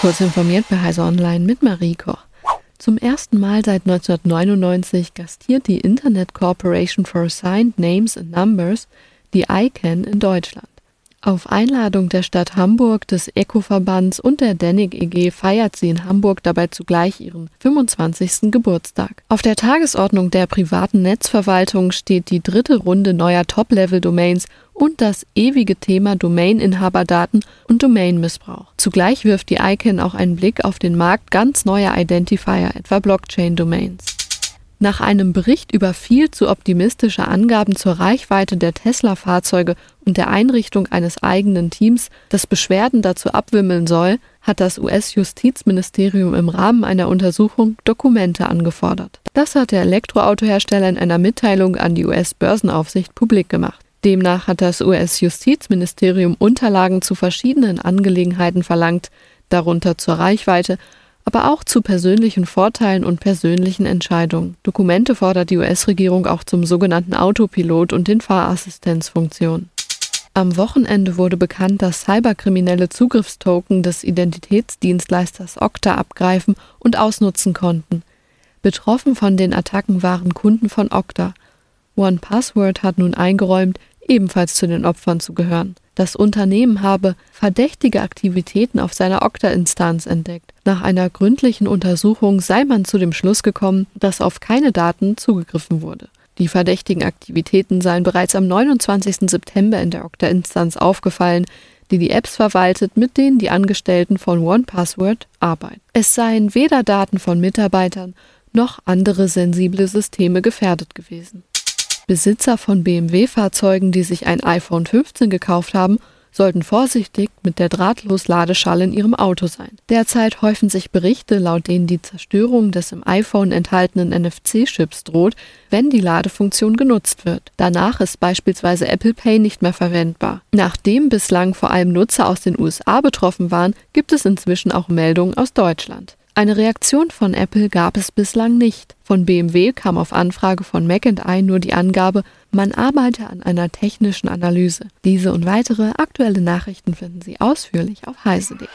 Kurz informiert bei Heise Online mit Marie Koch. Zum ersten Mal seit 1999 gastiert die Internet Corporation for Assigned Names and Numbers, die ICANN, in Deutschland. Auf Einladung der Stadt Hamburg, des ECO-Verbands und der DENIC EG feiert sie in Hamburg dabei zugleich ihren 25. Geburtstag. Auf der Tagesordnung der privaten Netzverwaltung steht die dritte Runde neuer Top-Level-Domains und das ewige Thema Domaininhaberdaten und Domainmissbrauch. Zugleich wirft die ICANN auch einen Blick auf den Markt ganz neuer Identifier, etwa Blockchain-Domains. Nach einem Bericht über viel zu optimistische Angaben zur Reichweite der Tesla-Fahrzeuge und der Einrichtung eines eigenen Teams, das Beschwerden dazu abwimmeln soll, hat das US-Justizministerium im Rahmen einer Untersuchung Dokumente angefordert. Das hat der Elektroautohersteller in einer Mitteilung an die US-Börsenaufsicht publik gemacht. Demnach hat das US-Justizministerium Unterlagen zu verschiedenen Angelegenheiten verlangt, darunter zur Reichweite, aber auch zu persönlichen Vorteilen und persönlichen Entscheidungen. Dokumente fordert die US-Regierung auch zum sogenannten Autopilot und den Fahrassistenzfunktionen. Am Wochenende wurde bekannt, dass Cyberkriminelle Zugriffstoken des Identitätsdienstleisters Okta abgreifen und ausnutzen konnten. Betroffen von den Attacken waren Kunden von Okta. OnePassword hat nun eingeräumt, ebenfalls zu den Opfern zu gehören. Das Unternehmen habe verdächtige Aktivitäten auf seiner Okta-Instanz entdeckt. Nach einer gründlichen Untersuchung sei man zu dem Schluss gekommen, dass auf keine Daten zugegriffen wurde. Die verdächtigen Aktivitäten seien bereits am 29. September in der Okta-Instanz aufgefallen, die die Apps verwaltet, mit denen die Angestellten von OnePassword arbeiten. Es seien weder Daten von Mitarbeitern noch andere sensible Systeme gefährdet gewesen. Besitzer von BMW-Fahrzeugen, die sich ein iPhone 15 gekauft haben, sollten vorsichtig mit der Drahtlos-Ladeschale in ihrem Auto sein. Derzeit häufen sich Berichte, laut denen die Zerstörung des im iPhone enthaltenen NFC-Chips droht, wenn die Ladefunktion genutzt wird. Danach ist beispielsweise Apple Pay nicht mehr verwendbar. Nachdem bislang vor allem Nutzer aus den USA betroffen waren, gibt es inzwischen auch Meldungen aus Deutschland. Eine Reaktion von Apple gab es bislang nicht. Von BMW kam auf Anfrage von Mac I nur die Angabe, man arbeite an einer technischen Analyse. Diese und weitere aktuelle Nachrichten finden Sie ausführlich auf heise.de.